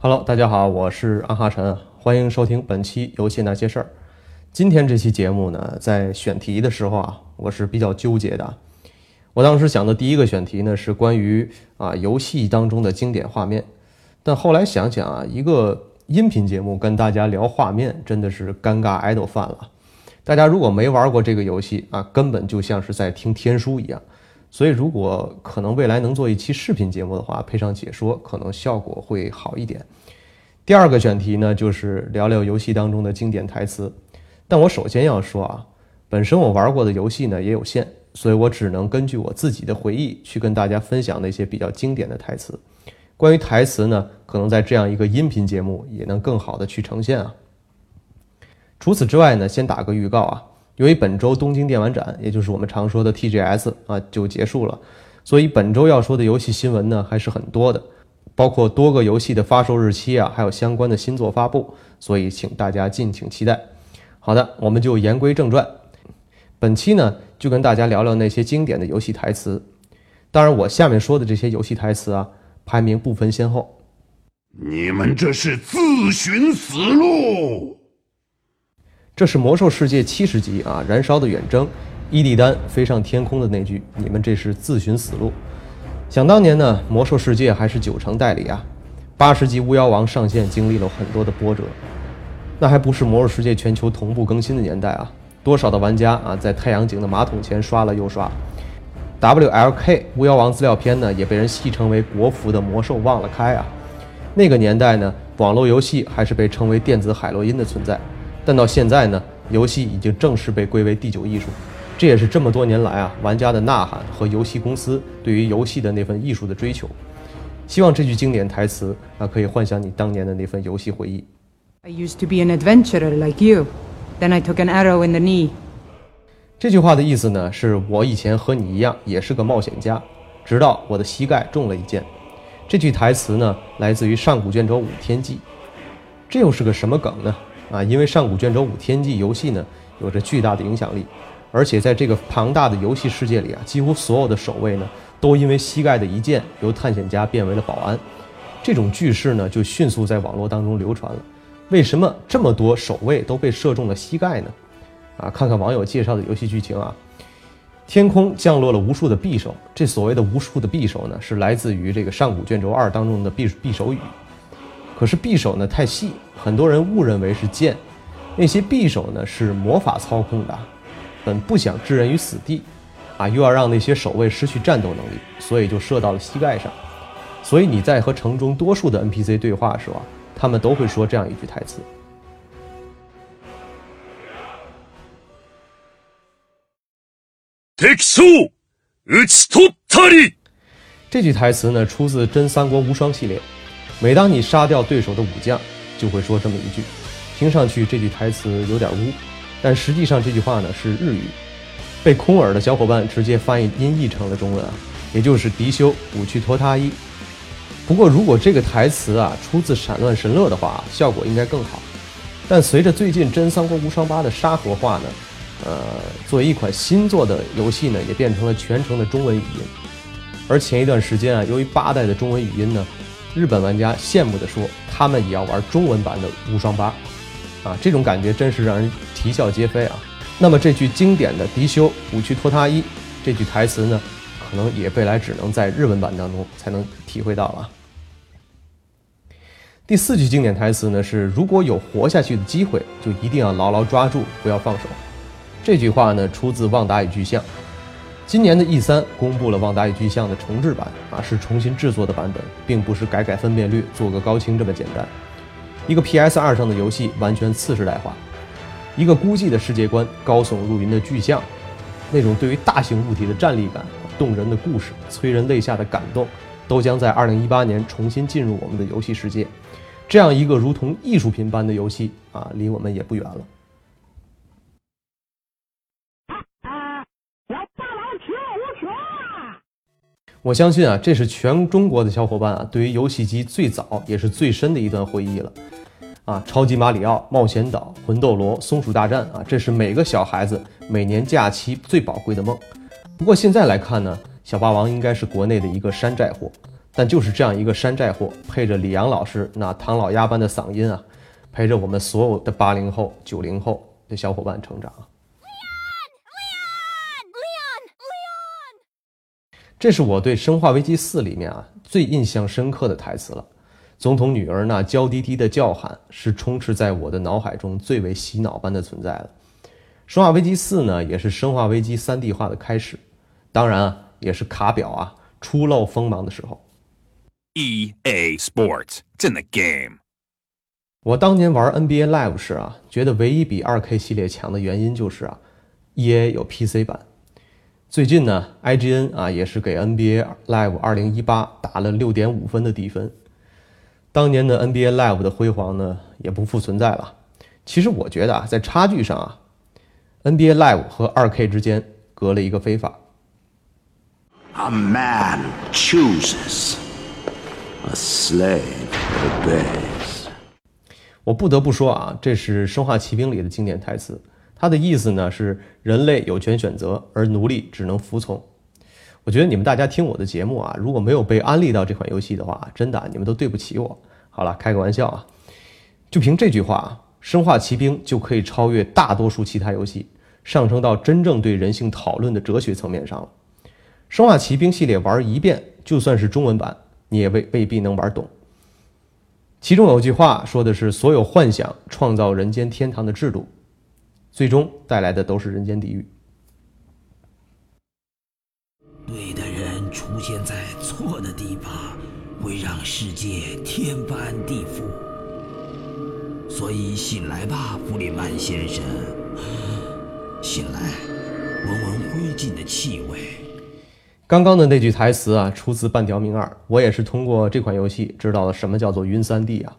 Hello，大家好，我是安哈晨，欢迎收听本期游戏那些事儿。今天这期节目呢，在选题的时候啊，我是比较纠结的。我当时想的第一个选题呢，是关于啊游戏当中的经典画面，但后来想想啊，一个音频节目跟大家聊画面，真的是尴尬挨斗犯了。大家如果没玩过这个游戏啊，根本就像是在听天书一样。所以，如果可能未来能做一期视频节目的话，配上解说，可能效果会好一点。第二个选题呢，就是聊聊游戏当中的经典台词。但我首先要说啊，本身我玩过的游戏呢也有限，所以我只能根据我自己的回忆去跟大家分享那些比较经典的台词。关于台词呢，可能在这样一个音频节目也能更好的去呈现啊。除此之外呢，先打个预告啊，由于本周东京电玩展，也就是我们常说的 TGS 啊，就结束了，所以本周要说的游戏新闻呢还是很多的，包括多个游戏的发售日期啊，还有相关的新作发布，所以请大家敬请期待。好的，我们就言归正传，本期呢就跟大家聊聊那些经典的游戏台词。当然，我下面说的这些游戏台词啊，排名不分先后。你们这是自寻死路。这是魔兽世界七十级啊，燃烧的远征，伊利丹飞上天空的那句，你们这是自寻死路。想当年呢，魔兽世界还是九成代理啊，八十级巫妖王上线经历了很多的波折，那还不是魔兽世界全球同步更新的年代啊，多少的玩家啊在太阳井的马桶前刷了又刷。WLK 巫妖王资料片呢，也被人戏称为国服的魔兽忘了开啊。那个年代呢，网络游戏还是被称为电子海洛因的存在。但到现在呢，游戏已经正式被归为第九艺术，这也是这么多年来啊玩家的呐喊和游戏公司对于游戏的那份艺术的追求。希望这句经典台词啊可以唤醒你当年的那份游戏回忆。I used to be an adventurer like you, then I took an arrow in the knee. 这句话的意思呢，是我以前和你一样也是个冒险家，直到我的膝盖中了一箭。这句台词呢，来自于上古卷轴五天际，这又是个什么梗呢？啊，因为上古卷轴五天际游戏呢，有着巨大的影响力，而且在这个庞大的游戏世界里啊，几乎所有的守卫呢，都因为膝盖的一箭，由探险家变为了保安。这种句式呢，就迅速在网络当中流传了。为什么这么多守卫都被射中了膝盖呢？啊，看看网友介绍的游戏剧情啊，天空降落了无数的匕首，这所谓的无数的匕首呢，是来自于这个上古卷轴二当中的匕匕首语。可是匕首呢太细，很多人误认为是剑。那些匕首呢是魔法操控的，本不想置人于死地，啊，又要让那些守卫失去战斗能力，所以就射到了膝盖上。所以你在和城中多数的 NPC 对话的时候啊，他们都会说这样一句台词。敵将討ち取ったり。这句台词呢出自《真三国无双》系列。 每当你杀掉对手的武将，就会说这么一句。听上去这句台词有点污，但实际上这句话呢是日语，被空耳的小伙伴直接翻译音译成了中文啊，也就是“敌修武去托他一”。不过如果这个台词啊出自《闪乱神乐》的话，效果应该更好。但随着最近《真三国无双八》的沙盒化呢，呃，作为一款新作的游戏呢，也变成了全程的中文语音。而前一段时间啊，由于八代的中文语音呢。日本玩家羡慕地说：“他们也要玩中文版的无双八，啊，这种感觉真是让人啼笑皆非啊！”那么这句经典的“敌修五区托他一”这句台词呢，可能也未来只能在日文版当中才能体会到了。第四句经典台词呢是：“如果有活下去的机会，就一定要牢牢抓住，不要放手。”这句话呢出自《旺达与巨像》。今年的 E 三公布了《旺达与巨像》的重制版啊，是重新制作的版本，并不是改改分辨率、做个高清这么简单。一个 PS 二上的游戏完全次世代化，一个孤寂的世界观、高耸入云的巨像，那种对于大型物体的战力感、动人的故事、催人泪下的感动，都将在2018年重新进入我们的游戏世界。这样一个如同艺术品般的游戏啊，离我们也不远了。我相信啊，这是全中国的小伙伴啊，对于游戏机最早也是最深的一段回忆了。啊，超级马里奥、冒险岛、魂斗罗、松鼠大战啊，这是每个小孩子每年假期最宝贵的梦。不过现在来看呢，小霸王应该是国内的一个山寨货，但就是这样一个山寨货，配着李阳老师那唐老鸭般的嗓音啊，陪着我们所有的八零后、九零后的小伙伴成长。这是我对《生化危机四》里面啊最印象深刻的台词了。总统女儿那娇滴滴的叫喊，是充斥在我的脑海中最为洗脑般的存在了。《生化危机四》呢，也是《生化危机》三 D 化的开始，当然啊，也是卡表啊初露锋芒的时候。EA Sports, it's in the game. 我当年玩 NBA Live 时啊，觉得唯一比 2K 系列强的原因就是啊，EA 有 PC 版。最近呢，IGN 啊也是给 NBA Live 2018打了6.5分的低分。当年的 NBA Live 的辉煌呢，也不复存在了。其实我觉得啊，在差距上啊，NBA Live 和 2K 之间隔了一个非法。A man chooses, a slave obeys. 我不得不说啊，这是《生化奇兵》里的经典台词。它的意思呢是人类有权选择，而奴隶只能服从。我觉得你们大家听我的节目啊，如果没有被安利到这款游戏的话，真的你们都对不起我。好了，开个玩笑啊，就凭这句话啊，《生化奇兵》就可以超越大多数其他游戏，上升到真正对人性讨论的哲学层面上了。《生化奇兵》系列玩一遍，就算是中文版，你也未未必能玩懂。其中有句话说的是：“所有幻想创造人间天堂的制度，最终带来的都是人间地狱。对的人出现在错的地方，会让世界天翻地覆。所以醒来吧，弗里曼先生，醒来，闻闻灰烬的气味。”刚刚的那句台词啊，出自《半条命二》，我也是通过这款游戏知道了什么叫做晕三 D 啊。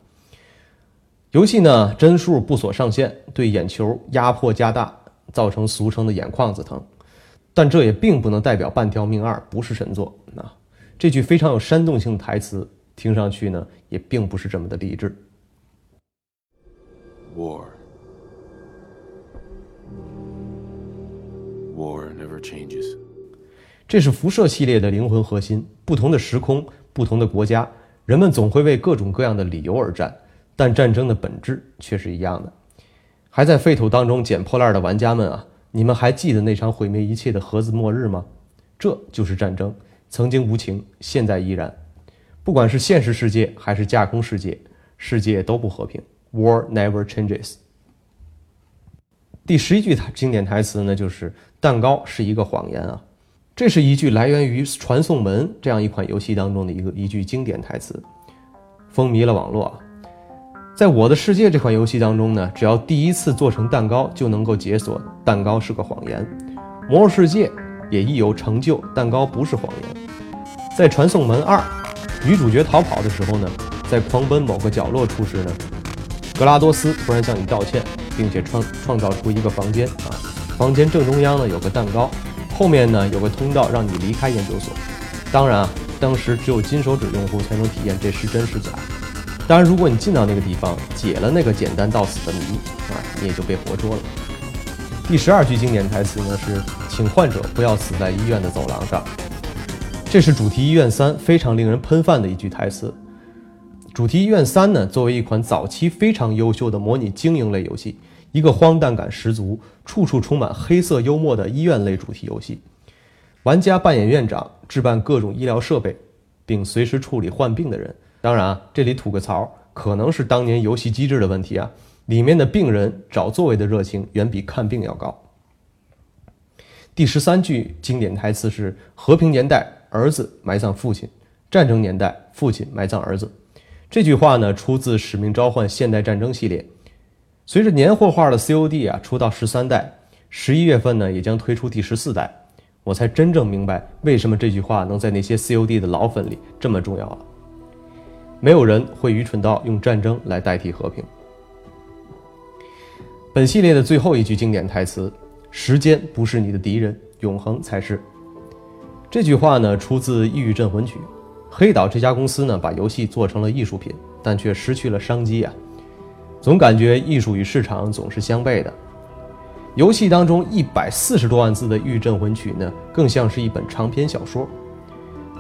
游戏呢帧数不锁上限，对眼球压迫加大，造成俗称的眼眶子疼。但这也并不能代表《半条命二》不是神作。那这句非常有煽动性的台词，听上去呢也并不是这么的励志。War. War never changes. 这是辐射系列的灵魂核心。不同的时空，不同的国家，人们总会为各种各样的理由而战，但战争的本质却是一样的。还在废土当中捡破烂的玩家们啊，你们还记得那场毁灭一切的核子末日吗？这就是战争，曾经无情，现在依然。不管是现实世界还是架空世界，世界都不和平。War never changes。第十一句经典台词呢，就是“蛋糕是一个谎言啊”。这是一句来源于《传送门》这样一款游戏当中的一个一句经典台词，风靡了网络。在我的世界这款游戏当中呢，只要第一次做成蛋糕就能够解锁“蛋糕是个谎言”。魔兽世界也亦有成就，蛋糕不是谎言。在《传送门二》，女主角逃跑的时候呢，在狂奔某个角落处时呢，格拉多斯突然向你道歉，并且创创造出一个房间啊，房间正中央呢有个蛋糕。后面呢有个通道让你离开研究所，当然啊，当时只有金手指用户才能体验这是真是假。当然，如果你进到那个地方解了那个简单到死的谜啊，你也就被活捉了。第十二句经典台词呢是“请患者不要死在医院的走廊上”，这是主题医院三非常令人喷饭的一句台词。主题医院三呢，作为一款早期非常优秀的模拟经营类游戏。一个荒诞感十足、处处充满黑色幽默的医院类主题游戏，玩家扮演院长，置办各种医疗设备，并随时处理患病的人。当然啊，这里吐个槽，可能是当年游戏机制的问题啊，里面的病人找座位的热情远比看病要高。第十三句经典台词是：“和平年代，儿子埋葬父亲；战争年代，父亲埋葬儿子。”这句话呢，出自《使命召唤：现代战争》系列。随着年货化的 COD 啊出到十三代，十一月份呢也将推出第十四代，我才真正明白为什么这句话能在那些 COD 的老粉里这么重要了。没有人会愚蠢到用战争来代替和平。本系列的最后一句经典台词：“时间不是你的敌人，永恒才是。”这句话呢出自《异域镇魂曲》，黑岛这家公司呢把游戏做成了艺术品，但却失去了商机啊。总感觉艺术与市场总是相悖的。游戏当中一百四十多万字的《玉镇魂曲》呢，更像是一本长篇小说。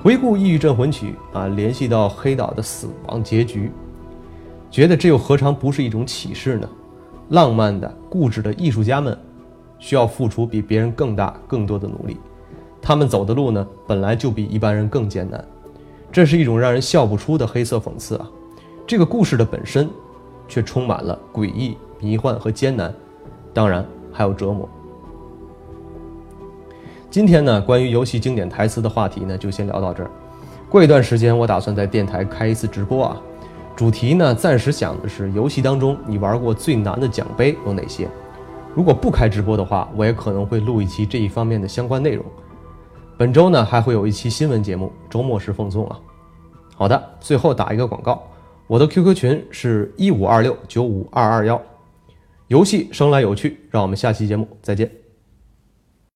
回顾《异域镇魂曲》啊，联系到黑岛的死亡结局，觉得这又何尝不是一种启示呢？浪漫的、固执的艺术家们，需要付出比别人更大、更多的努力。他们走的路呢，本来就比一般人更艰难。这是一种让人笑不出的黑色讽刺啊！这个故事的本身，却充满了诡异、迷幻和艰难，当然还有折磨。今天呢，关于游戏经典台词的话题呢，就先聊到这儿。过一段时间，我打算在电台开一次直播啊。主题呢，暂时想的是游戏当中你玩过最难的奖杯有哪些。如果不开直播的话，我也可能会录一期这一方面的相关内容。本周呢，还会有一期新闻节目，周末时奉送啊。好的，最后打一个广告，我的 QQ 群是一五二六九五二二幺。游戏生来有趣，让我们下期节目再见。